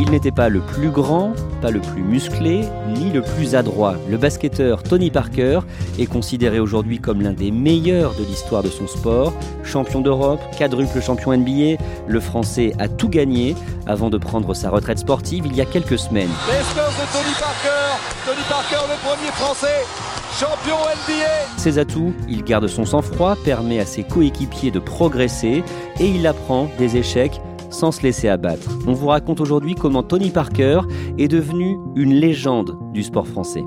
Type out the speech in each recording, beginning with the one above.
Il n'était pas le plus grand, pas le plus musclé, ni le plus adroit. Le basketteur Tony Parker est considéré aujourd'hui comme l'un des meilleurs de l'histoire de son sport. Champion d'Europe, quadruple champion NBA, le Français a tout gagné avant de prendre sa retraite sportive il y a quelques semaines. Les de Tony Parker, Tony Parker le premier Français champion NBA. Ses atouts, il garde son sang-froid, permet à ses coéquipiers de progresser et il apprend des échecs sans se laisser abattre. On vous raconte aujourd'hui comment Tony Parker est devenu une légende du sport français.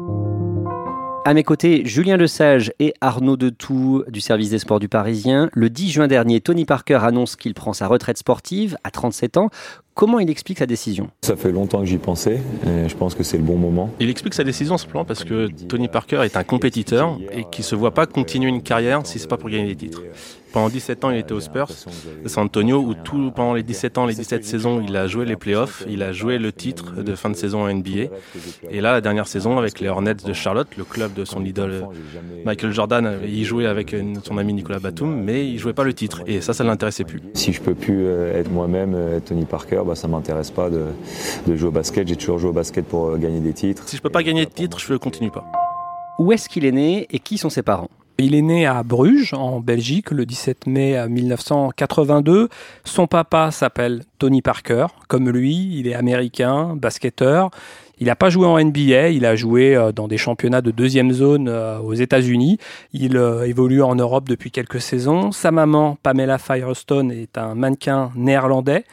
À mes côtés, Julien Lesage et Arnaud Detout du service des sports du Parisien. Le 10 juin dernier, Tony Parker annonce qu'il prend sa retraite sportive à 37 ans. Comment il explique sa décision? Ça fait longtemps que j'y pensais et je pense que c'est le bon moment. Il explique sa décision simplement parce que Tony Parker est un compétiteur et qui se voit pas continuer une carrière si c'est pas pour gagner des titres. Pendant 17 ans, il était aux Spurs de San Antonio, où tout, pendant les 17 ans, les 17 saisons, il a joué les playoffs, il a joué le titre de fin de saison en NBA. Et là, la dernière saison, avec les Hornets de Charlotte, le club de son idole Michael Jordan, il jouait avec son ami Nicolas Batum, mais il jouait pas le titre. Et ça, ça l'intéressait plus. Si je peux plus euh, être moi-même, euh, Tony Parker, bah, ça m'intéresse pas de, de jouer au basket. J'ai toujours joué au basket pour euh, gagner des titres. Si je peux pas gagner de titres, je ne continue pas. Où est-ce qu'il est né et qui sont ses parents? Il est né à Bruges, en Belgique, le 17 mai 1982. Son papa s'appelle Tony Parker. Comme lui, il est américain, basketteur. Il n'a pas joué en NBA, il a joué euh, dans des championnats de deuxième zone euh, aux États-Unis. Il euh, évolue en Europe depuis quelques saisons. Sa maman, Pamela Firestone, est un mannequin néerlandais.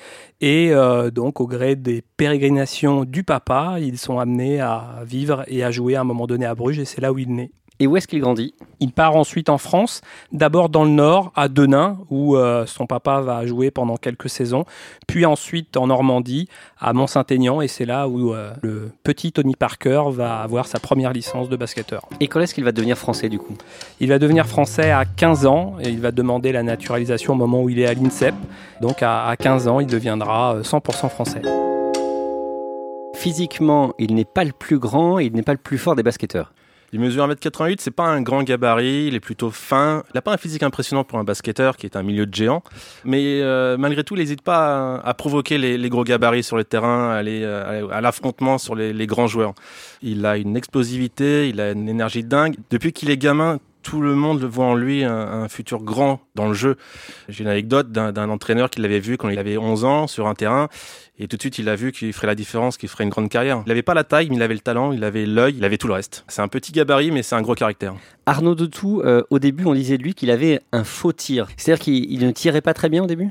Et donc, au gré des pérégrinations du papa, ils sont amenés à vivre et à jouer à un moment donné à Bruges, et c'est là où il naît. Et où est-ce qu'il grandit Il part ensuite en France, d'abord dans le nord, à Denain, où euh, son papa va jouer pendant quelques saisons, puis ensuite en Normandie, à Mont-Saint-Aignan, et c'est là où euh, le petit Tony Parker va avoir sa première licence de basketteur. Et quand est-ce qu'il va devenir français du coup? Il va devenir français à 15 ans, et il va demander la naturalisation au moment où il est à l'INSEP. Donc à 15 ans, il deviendra 100% euh, français. Physiquement, il n'est pas le plus grand et il n'est pas le plus fort des basketteurs. Il mesure 1m88, c'est pas un grand gabarit, il est plutôt fin. Il n'a pas un physique impressionnant pour un basketteur qui est un milieu de géant. Mais euh, malgré tout, il n'hésite pas à, provoquer les, gros gabarits sur le terrain, à aller euh, à, l'affrontement sur les, les grands joueurs. Il a une explosivité, il a une énergie dingue. Depuis qu'il est gamin, tout le monde voit en lui un, futur grand dans le jeu. J'ai une anecdote d'un entraîneur qui l'avait vu quand il avait 11 ans sur un terrain et tout de suite il a vu qu'il ferait la différence, qu'il ferait une grande carrière. Il n'avait pas la taille, mais il avait le talent, il avait l'œil, il avait tout le reste. C'est un petit gabarit, mais c'est un gros caractère. Arnaud de tout, euh, au début on disait de lui qu'il avait un faux tir. C'est-à-dire qu'il ne tirait pas très bien au début?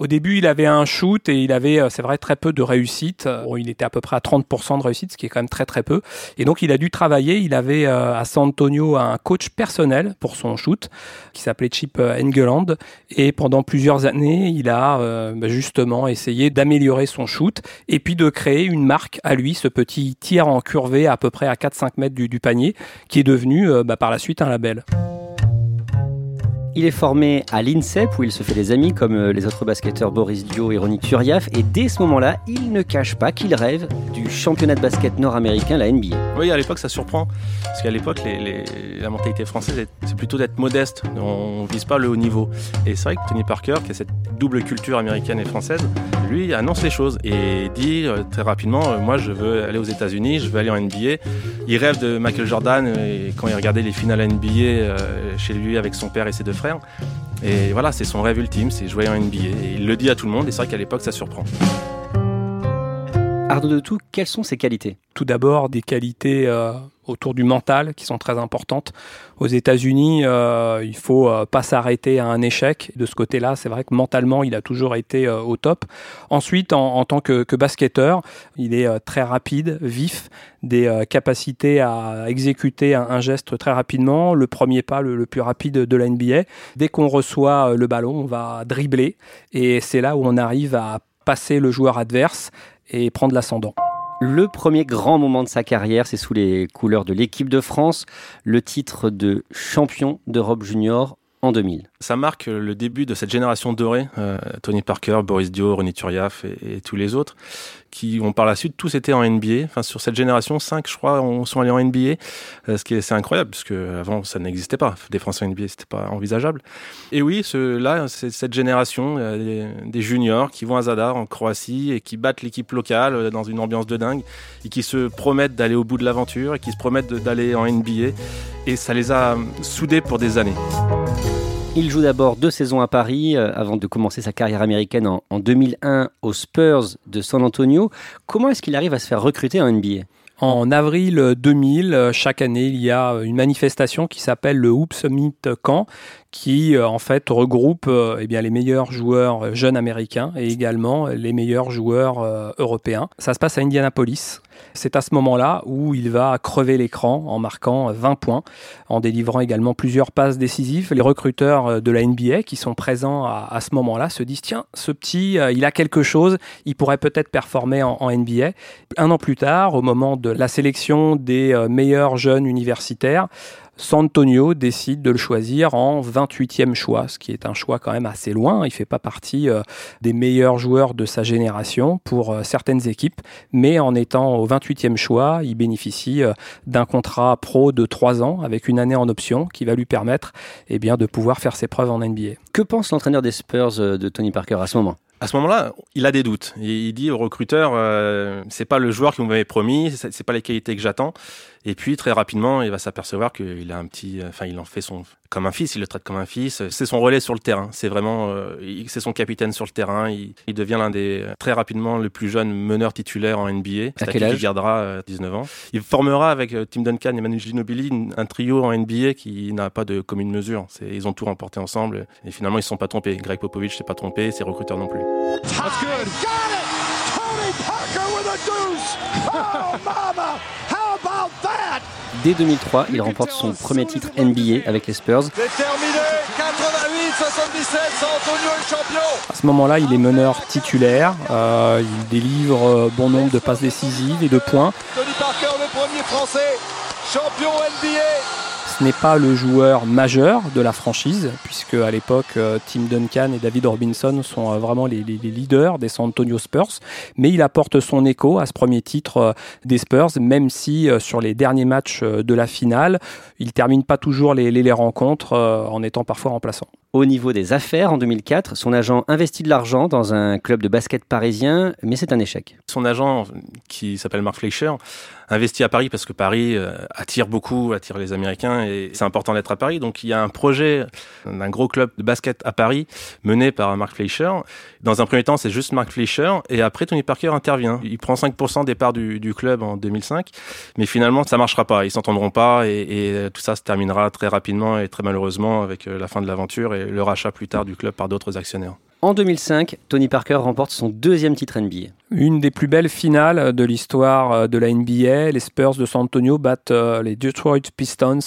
Au début, il avait un shoot et il avait, euh, c'est vrai, très peu de réussite. il était à peu près à 30% de réussite, ce qui est quand même très très peu. Et donc, il a dû travailler. Il avait euh, à San Antonio un coach personnel pour son shoot qui s'appelait Chip euh, Engeland. Et pendant plusieurs années, il a bah, justement essayé d'améliorer son shoot et puis de créer une marque à lui, ce petit tir en curvé à peu près à 4-5 mètres du, panier, qui est devenu bah, par la suite un label. Il est formé à l'INSEP où il se fait des amis comme euh, les autres basketteurs Boris Dio et Ronnie Turiaf et dès ce moment-là, il ne cache pas qu'il rêve du championnat de basket nord-américain, la NBA. Oui, à l'époque ça surprend parce qu'à l'époque la mentalité française c'est plutôt d'être modeste, on vise pas le haut niveau. Et c'est vrai que Tony Parker, qui a cette double culture américaine et française, lui annonce les choses et dit euh, très rapidement euh, moi je veux aller aux États-Unis, je veux aller en NBA. Il rêve de Michael Jordan et quand il regardait les finales NBA chez lui avec son père et ses deux frères. Et voilà, c'est son rêve ultime, c'est jouer en NBA. Et il le dit à tout le monde, et c'est vrai qu'à l'époque, ça surprend. Arnaud de tout, quelles sont ses qualités? Tout d'abord, des qualités euh, autour du mental qui sont très importantes. Aux États-Unis, euh, il faut euh, pas s'arrêter à un échec. De ce côté-là, c'est vrai que mentalement, il a toujours été euh, au top. Ensuite, en, tant que, basketteur, il est très rapide, vif, des capacités à exécuter un, geste très rapidement. Le premier pas le, le plus rapide de la NBA. Dès qu'on reçoit le ballon, on va dribbler et c'est là où on arrive à passer le joueur adverse et prendre l'ascendant. Le premier grand moment de sa carrière, c'est sous les couleurs de l'équipe de France, le titre de champion d'Europe junior en 2000. Ça marque le début de cette génération dorée, euh, Tony Parker, Boris Dio, Ronny Turiaf et, tous les autres, qui ont par la suite tous été en NBA. Enfin, sur cette génération, 5, je crois, sont allés en NBA, euh, ce qui est, c'est incroyable, parce avant ça n'existait pas. Des Français en NBA, c'était pas envisageable. Et oui, ce, là, c'est cette génération euh, des, juniors qui vont à Zadar, en Croatie, et qui battent l'équipe locale dans une ambiance de dingue, et qui se promettent d'aller au bout de l'aventure, et qui se promettent d'aller en NBA. Et ça les a soudés pour des années. Il joue d'abord deux saisons à Paris euh, avant de commencer sa carrière américaine en, en 2001 aux Spurs de San Antonio. Comment est-ce qu'il arrive à se faire recruter en NBA en avril 2000, chaque année, il y a une manifestation qui s'appelle le Hoop Summit Camp, qui euh, en fait regroupe euh, eh bien, les meilleurs joueurs jeunes américains et également les meilleurs joueurs européens. Ça se passe à Indianapolis. C'est à ce moment-là où il va crever l'écran en marquant 20 points, en délivrant également plusieurs passes décisives. Les recruteurs de la NBA qui sont présents à, ce moment-là se disent tiens, ce petit, euh, il a quelque chose, il pourrait peut-être performer en, NBA. Un an plus tard, au moment de la sélection des euh, meilleurs jeunes universitaires, Santonio décide de le choisir en 28e choix, ce qui est un choix quand même assez loin. Il fait pas partie euh, des meilleurs joueurs de sa génération pour euh, certaines équipes, mais en étant au 28e choix, il bénéficie euh, d'un contrat pro de 3 ans avec une année en option qui va lui permettre eh bien, de pouvoir faire ses preuves en NBA. Que pense l'entraîneur des Spurs de Tony Parker à ce moment? À ce moment-là, il a des doutes. Il dit au recruteur, euh, c'est pas le joueur qui m'avait promis, c'est pas les qualités que j'attends. Et puis très rapidement, il va s'apercevoir qu'il a un petit, enfin, il en fait son comme un fils, il le traite comme un fils. C'est son relais sur le terrain. C'est vraiment, euh, c'est son capitaine sur le terrain. Il, devient l'un des très rapidement le plus jeune meneur titulaire en NBA. À quel âge Il gardera 19 euh, ans. Il formera avec euh, Tim Duncan et Manu Ginobili un trio en NBA qui n'a pas de commune mesure. Ils ont tout remporté ensemble et finalement ils ne sont pas trompés. Greg Popovich s'est pas trompé, ses recruteurs non plus. Dès 2003, il remporte son premier titre NBA avec les Spurs. C'est terminé 88, 77, San Antonio est champion À ce moment-là, il est meneur titulaire. Euh, il délivre euh, bon nombre de passes décisives et de points. Tony Parker, le premier français, champion NBA n'est pas le joueur majeur de la franchise, puisque à l'époque, euh, Tim Duncan et David Robinson sont euh, vraiment les, leaders des San Antonio Spurs, mais il apporte son écho à ce premier titre euh, des Spurs, même si sur les derniers matchs de la finale, il termine pas toujours les, les rencontres en étant parfois remplaçant. Au niveau des affaires, en 2004, son agent investit de l'argent dans un club de basket parisien, mais c'est un échec. Son agent, qui s'appelle Mark Fleischer, investit à Paris parce que Paris euh, attire beaucoup, attire les Américains et c'est important d'être à Paris. Donc il y a un projet d'un gros club de basket à Paris mené par Mark Fleischer. Dans un premier temps, c'est juste Mark Fleischer et après Tony Parker intervient. Il prend 5% des parts du, club en 2005, mais finalement ça marchera pas. Ils s'entendront pas et, et, tout ça se terminera très rapidement et très malheureusement avec euh, la fin de l'aventure le rachat plus tard du club par d'autres actionnaires. En 2005, Tony Parker remporte son deuxième titre NBA. Une des plus belles finales de l'histoire euh, de la NBA. Les Spurs de San Antonio battent euh, les Detroit Pistons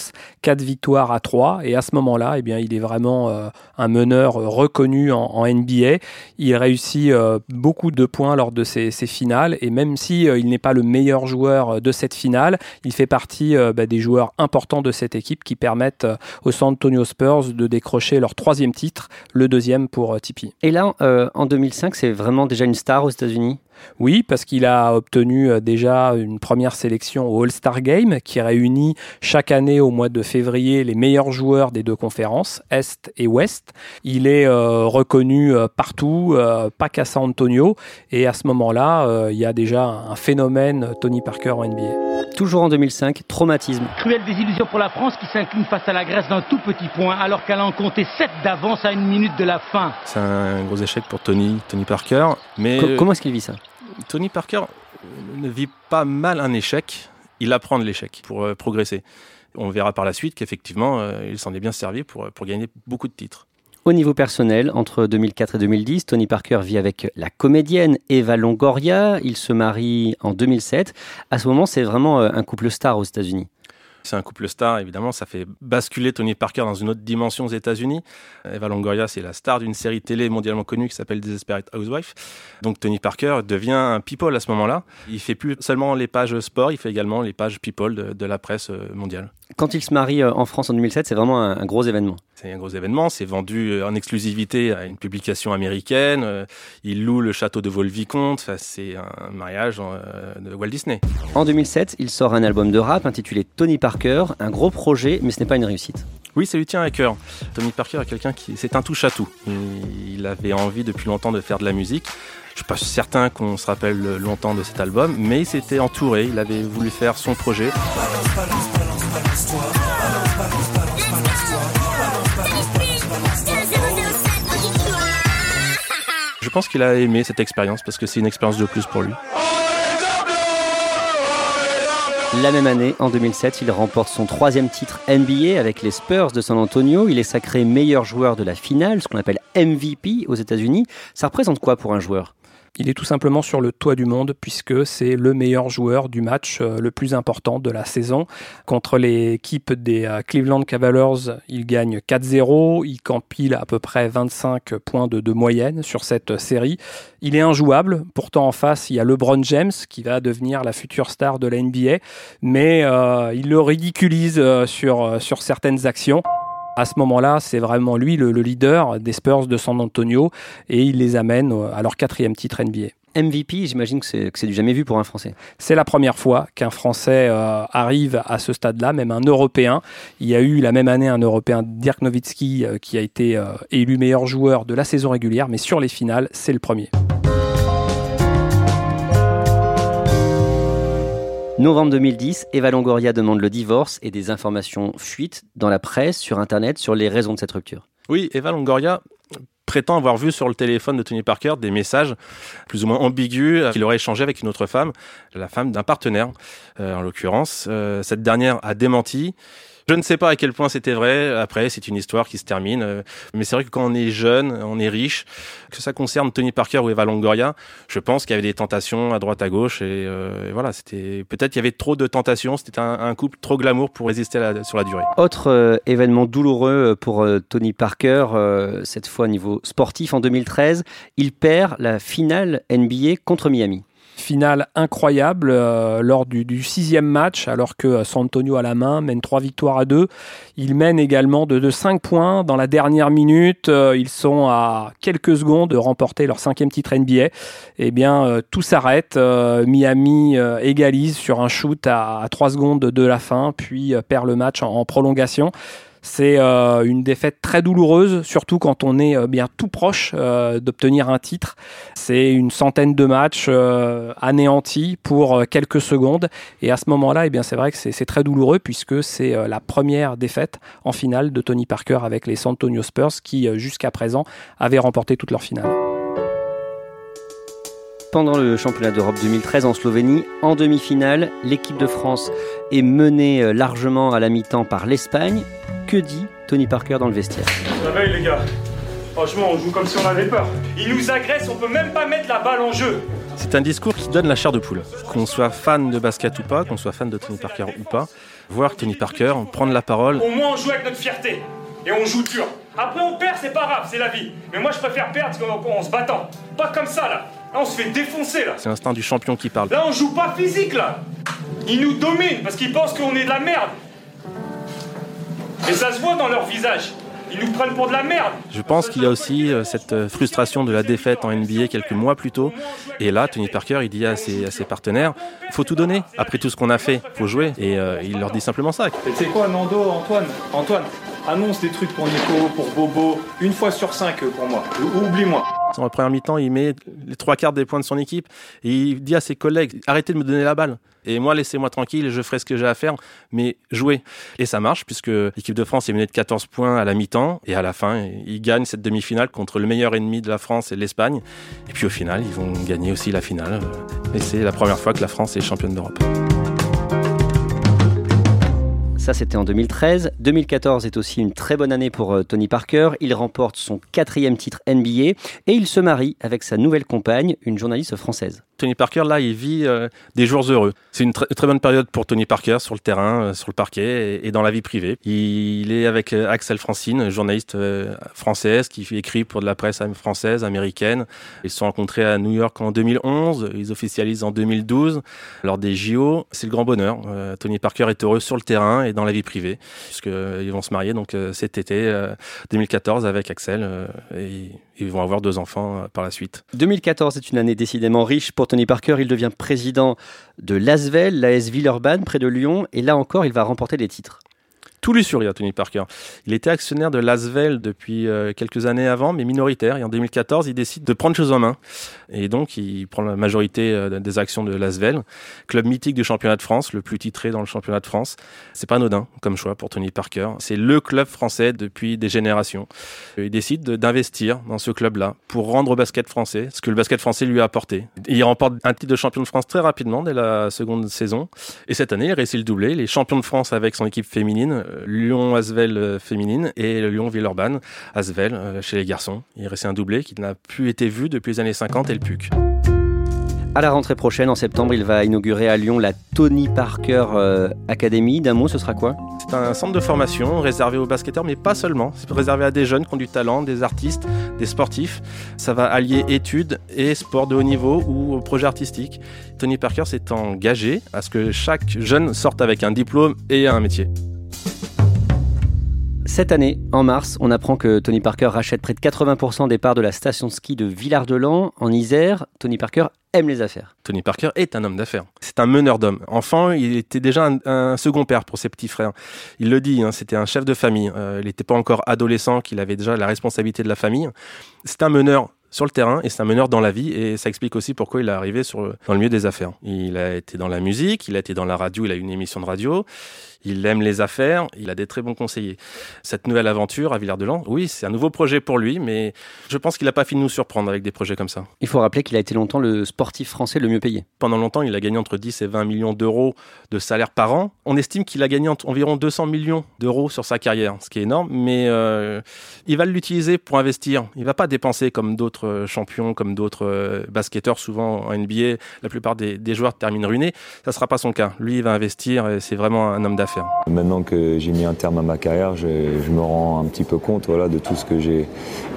4 victoires à 3. Et à ce moment-là, eh bien, il est vraiment euh, un meneur reconnu en, NBA. Il réussit beaucoup de points lors de ces, finales. Et même si il n'est pas le meilleur joueur de cette finale, il fait partie bah, des joueurs importants de cette équipe qui permettent aux San Antonio Spurs de décrocher leur troisième titre, le deuxième pour Tipeee. Et là, en 2005, c'est vraiment déjà une star aux États-Unis oui, parce qu'il a obtenu euh, déjà une première sélection au All-Star Game qui réunit chaque année au mois de février les meilleurs joueurs des deux conférences, Est et Ouest. Il est euh, reconnu euh, partout, pas qu'à San Antonio. Et à ce moment-là, il y a déjà un phénomène Tony Parker en NBA. Toujours en 2005, traumatisme. Cruelle désillusion pour la France qui s'incline face à la Grèce d'un tout petit point alors qu'elle en comptait 7 d'avance à une minute de la fin. C'est un gros échec pour Tony, Tony Parker. Mais comment est-ce qu'il vit ça? Tony Parker ne vit pas mal un échec, il apprend de l'échec pour euh, progresser. On verra par la suite qu'effectivement, euh, il s'en est bien servi pour, pour gagner beaucoup de titres. Au niveau personnel, entre 2004 et 2010, Tony Parker vit avec la comédienne Eva Longoria. Il se marie en 2007. À ce moment, c'est vraiment euh, un couple star aux États-Unis. C'est un couple star, évidemment, ça fait basculer Tony Parker dans une autre dimension aux États-Unis. Eva Longoria, c'est la star d'une série télé mondialement connue qui s'appelle Desperate Housewife. Donc Tony Parker devient un people à ce moment-là. Il fait plus seulement les pages sport, il fait également les pages people de, la presse euh, mondiale. Quand il se marie euh, en France en 2007, c'est vraiment un, gros événement. C'est un gros événement, c'est vendu euh, en exclusivité à une publication américaine. Il loue le château de Vaux-le-Vicomte, c'est un mariage de Walt Disney. En 2007, il sort un album de rap intitulé Tony Parker un gros projet, mais ce n'est pas une réussite. Oui, ça lui tient à cœur. Tony Parker est quelqu'un qui, c'est un touche à tout. Il avait envie depuis longtemps de faire de la musique. Je suis pas certain qu'on se rappelle longtemps de cet album, mais il s'était entouré. Il avait voulu faire son projet. Je pense qu'il a aimé cette expérience parce que c'est une expérience de plus pour lui. La même année, en 2007, il remporte son troisième titre NBA avec les Spurs de San Antonio. Il est sacré meilleur joueur de la finale, ce qu'on appelle MVP aux États-Unis. Ça représente quoi pour un joueur? Il est tout simplement sur le toit du monde puisque c'est le meilleur joueur du match euh, le plus important de la saison. Contre l'équipe des euh, Cleveland Cavaliers, il gagne 4-0, il campile à peu près 25 points de, moyenne sur cette série. Il est injouable, pourtant en face il y a LeBron James qui va devenir la future star de la NBA, mais euh, il le ridiculise sur, sur certaines actions. À ce moment-là, c'est vraiment lui le, leader des Spurs de San Antonio et il les amène à leur quatrième titre NBA. MVP, j'imagine que c'est du jamais vu pour un Français. C'est la première fois qu'un Français euh, arrive à ce stade-là, même un Européen. Il y a eu la même année un Européen, Dirk Nowitzki, euh, qui a été euh, élu meilleur joueur de la saison régulière, mais sur les finales, c'est le premier. Novembre 2010, Eva Longoria demande le divorce et des informations fuites dans la presse, sur Internet, sur les raisons de cette rupture. Oui, Eva Longoria prétend avoir vu sur le téléphone de Tony Parker des messages plus ou moins ambigus qu'il aurait échangé avec une autre femme, la femme d'un partenaire euh, en l'occurrence. Euh, cette dernière a démenti. Je ne sais pas à quel point c'était vrai. Après, c'est une histoire qui se termine. Euh, mais c'est vrai que quand on est jeune, on est riche, que ça concerne Tony Parker ou Eva Longoria, je pense qu'il y avait des tentations à droite à gauche et, euh, voilà, c'était peut-être qu'il y avait trop de tentations. C'était un, couple trop glamour pour résister sur la durée. Autre euh, événement douloureux pour Tony Parker, cette fois au niveau sportif en 2013, il perd la finale NBA contre Miami. Finale incroyable euh, lors du, sixième match, alors que San Antonio à la main mène trois victoires à deux. Ils mènent également de, de 5 points dans la dernière minute. Euh, ils sont à quelques secondes de remporter leur cinquième titre NBA. Eh bien, euh, tout s'arrête. Miami égalise sur un shoot à, trois 3 secondes de la fin, puis perd le match en prolongation. C'est euh, une défaite très douloureuse, surtout quand on est euh, bien tout proche euh, d'obtenir un titre. C'est une centaine de matchs anéantis pour quelques secondes. Et à ce moment-là, eh bien, c'est vrai que c'est très douloureux puisque c'est la première défaite en finale de Tony Parker avec les San Antonio Spurs qui, jusqu'à présent, avaient remporté toutes leurs finales pendant le championnat d'Europe 2013 en Slovénie. En demi-finale, l'équipe de France est menée largement à la mi-temps par l'Espagne. Que dit Tony Parker dans le vestiaire? Réveil les gars? Franchement, on joue comme si on avait peur. Ils nous agressent, on peut même pas mettre la balle en jeu. C'est un discours qui donne la chair de poule. Qu'on soit fan de basket ou pas, qu'on soit fan de Tony Parker ou pas, voir Tony Parker prendre la parole. Au moins, on joue avec notre fierté. Et on joue dur. Après, on perd, c'est pas grave, c'est la vie. Mais moi, je préfère perdre en, en se battant. Pas comme ça, là. Là, on se fait défoncer, là. C'est l'instinct du champion qui parle. Là, on joue pas physique, là. Ils nous dominent parce qu'ils pensent qu'on est de la merde. Et ça se voit dans leur visage. Ils nous prennent pour de la merde. Je pense qu'il y a aussi euh, cette euh, frustration de la défaite en NBA quelques mois plus tôt. Et là, Tony Parker, il dit à ses, à ses partenaires, faut tout donner. Après tout ce qu'on a fait, faut jouer. Et euh, il leur dit simplement ça. C'est quoi, Nando, Antoine? Antoine, annonce des trucs pour Nico, pour Bobo, une fois sur cinq pour moi. Oublie-moi. En première mi-temps, il met les trois quarts des points de son équipe et il dit à ses collègues arrêtez de me donner la balle. Et moi, laissez-moi tranquille, je ferai ce que j'ai à faire, mais jouer. Et ça marche, puisque l'équipe de France est menée de 14 points à la mi-temps, et à la fin, ils gagnent cette demi-finale contre le meilleur ennemi de la France et l'Espagne. Et puis au final, ils vont gagner aussi la finale. Et c'est la première fois que la France est championne d'Europe. Ça, c'était en 2013. 2014 est aussi une très bonne année pour euh, Tony Parker. Il remporte son quatrième titre NBA et il se marie avec sa nouvelle compagne, une journaliste française. Tony Parker, là, il vit euh, des jours heureux. C'est une tr- très bonne période pour Tony Parker sur le terrain, euh, sur le parquet et, dans la vie privée. Il est avec euh, Axel Francine, journaliste française qui écrit pour de la presse française, américaine. Ils se sont rencontrés à New York en 2011. Ils officialisent en 2012 lors des JO. C'est le grand bonheur. Tony Parker est heureux sur le terrain et dans la vie privée, puisqu'ils vont se marier donc cet été 2014 avec Axel. Ils vont avoir deux enfants par la suite. 2014 est une année décidément riche pour Tony Parker. Il devient président de l'Asvel, l'AS Villeurbanne, près de Lyon. Et là encore, il va remporter des titres à Tony Parker. Il était actionnaire de Lasvel depuis euh, quelques années avant, mais minoritaire. Et en 2014, il décide de prendre choses en main. Et donc, il prend la majorité euh, des actions de Lasvel, club mythique du championnat de France, le plus titré dans le championnat de France. C'est pas anodin comme choix pour Tony Parker. C'est le club français depuis des générations. Il décide d'investir dans ce club-là pour rendre au basket français ce que le basket français lui a apporté. Il remporte un titre de champion de France très rapidement dès la seconde saison. Et cette année, il réussit le doublé. Les champions de France avec son équipe féminine Lyon Asvel féminine et Lyon Villeurbanne Asvel chez les garçons. Il restait un doublé qui n'a plus été vu depuis les années 50 et le PUC. À la rentrée prochaine, en septembre, il va inaugurer à Lyon la Tony Parker euh, Academy. D'un mot, ce sera quoi? C'est un centre de formation réservé aux basketteurs, mais pas seulement. C'est réservé à des jeunes qui ont du talent, des artistes, des sportifs. Ça va allier études et sport de haut niveau ou projet artistique. Tony Parker s'est engagé à ce que chaque jeune sorte avec un diplôme et un métier. Cette année, en mars, on apprend que Tony Parker rachète près de 80% des parts de la station de ski de Villard-de-Lans, en Isère. Tony Parker aime les affaires. Tony Parker est un homme d'affaires. C'est un meneur d'hommes. Enfant, il était déjà un, second père pour ses petits frères. Il le dit, hein, c'était un chef de famille. Euh, il n'était pas encore adolescent, qu'il avait déjà la responsabilité de la famille. C'est un meneur sur le terrain et c'est un meneur dans la vie et ça explique aussi pourquoi il est arrivé dans le milieu des affaires. Il a été dans la musique, il a été dans la radio, il a eu une émission de radio, il aime les affaires, il a des très bons conseillers. Cette nouvelle aventure à Villard-de-Lans, oui, c'est un nouveau projet pour lui, mais je pense qu'il n'a pas fini de nous surprendre avec des projets comme ça. Il faut rappeler qu'il a été longtemps le sportif français le mieux payé. Pendant longtemps, il a gagné entre 10 et 20 millions d'euros de salaire par an. On estime qu'il a gagné environ 200 millions d'euros sur sa carrière, ce qui est énorme, mais euh, il va l'utiliser pour investir. Il va pas dépenser comme d'autres champions, comme d'autres basketteurs, souvent en NBA, la plupart des, des joueurs terminent ruinés. Ça sera pas son cas. Lui, il va investir et c'est vraiment un homme d'affaires. Maintenant que j'ai mis un terme à ma carrière, je, je, me rends un petit peu compte voilà, de tout ce que j'ai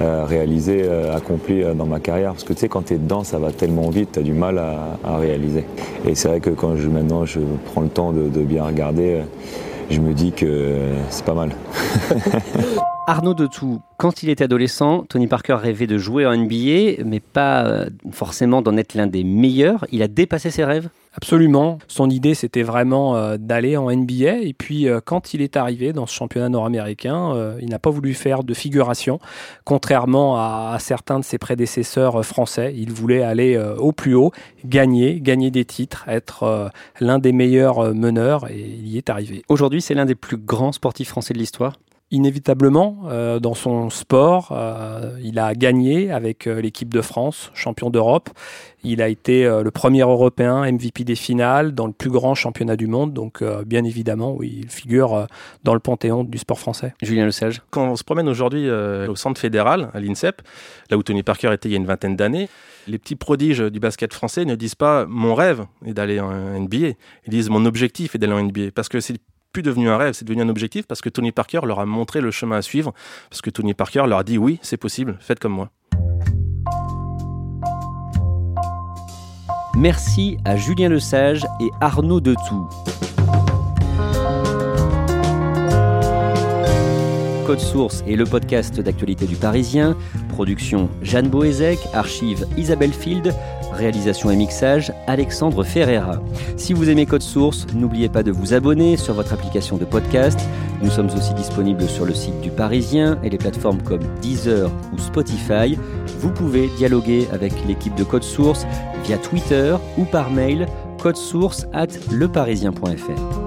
euh, réalisé, euh, accompli euh, dans ma carrière. Parce que tu sais, quand tu es dedans, ça va tellement vite, tu as du mal à, à réaliser. Et c'est vrai que quand je, maintenant je prends le temps de, de bien regarder, je me dis que c'est pas mal. Arnaud Detout, quand il était adolescent, Tony Parker rêvait de jouer en NBA, mais pas forcément d'en être l'un des meilleurs. Il a dépassé ses rêves? Absolument. Son idée, c'était vraiment euh, d'aller en NBA. Et puis, euh, quand il est arrivé dans ce championnat nord-américain, euh, il n'a pas voulu faire de figuration, contrairement à, certains de ses prédécesseurs français. Il voulait aller au plus haut, gagner, gagner des titres, être l'un des meilleurs meneurs, et il y est arrivé. Aujourd'hui, c'est l'un des plus grands sportifs français de l'histoire? Inévitablement euh, dans son sport. Euh, il a gagné avec euh, l'équipe de France, champion d'Europe. Il a été le premier Européen MVP des finales dans le plus grand championnat du monde. Donc, bien évidemment, oui, il figure dans le panthéon du sport français. Julien Lesage. Quand on se promène aujourd'hui au centre fédéral, à l'INSEP, là où Tony Parker était il y a une vingtaine d'années, les petits prodiges du basket français ne disent pas mon rêve est d'aller en NBA. Ils disent mon objectif est d'aller en NBA. Parce que c'est devenu un rêve, c'est devenu un objectif parce que Tony Parker leur a montré le chemin à suivre, parce que Tony Parker leur a dit oui, c'est possible, faites comme moi. Merci à Julien Lesage et Arnaud Detout. Code Source est le podcast d'actualité du Parisien. Production Jeanne Boézek, archive Isabelle Field, Réalisation et mixage, Alexandre Ferreira. Si vous aimez Code Source, n'oubliez pas de vous abonner sur votre application de podcast. Nous sommes aussi disponibles sur le site du Parisien et les plateformes comme Deezer ou Spotify. Vous pouvez dialoguer avec l'équipe de Code Source via Twitter ou par mail source at leparisien.fr.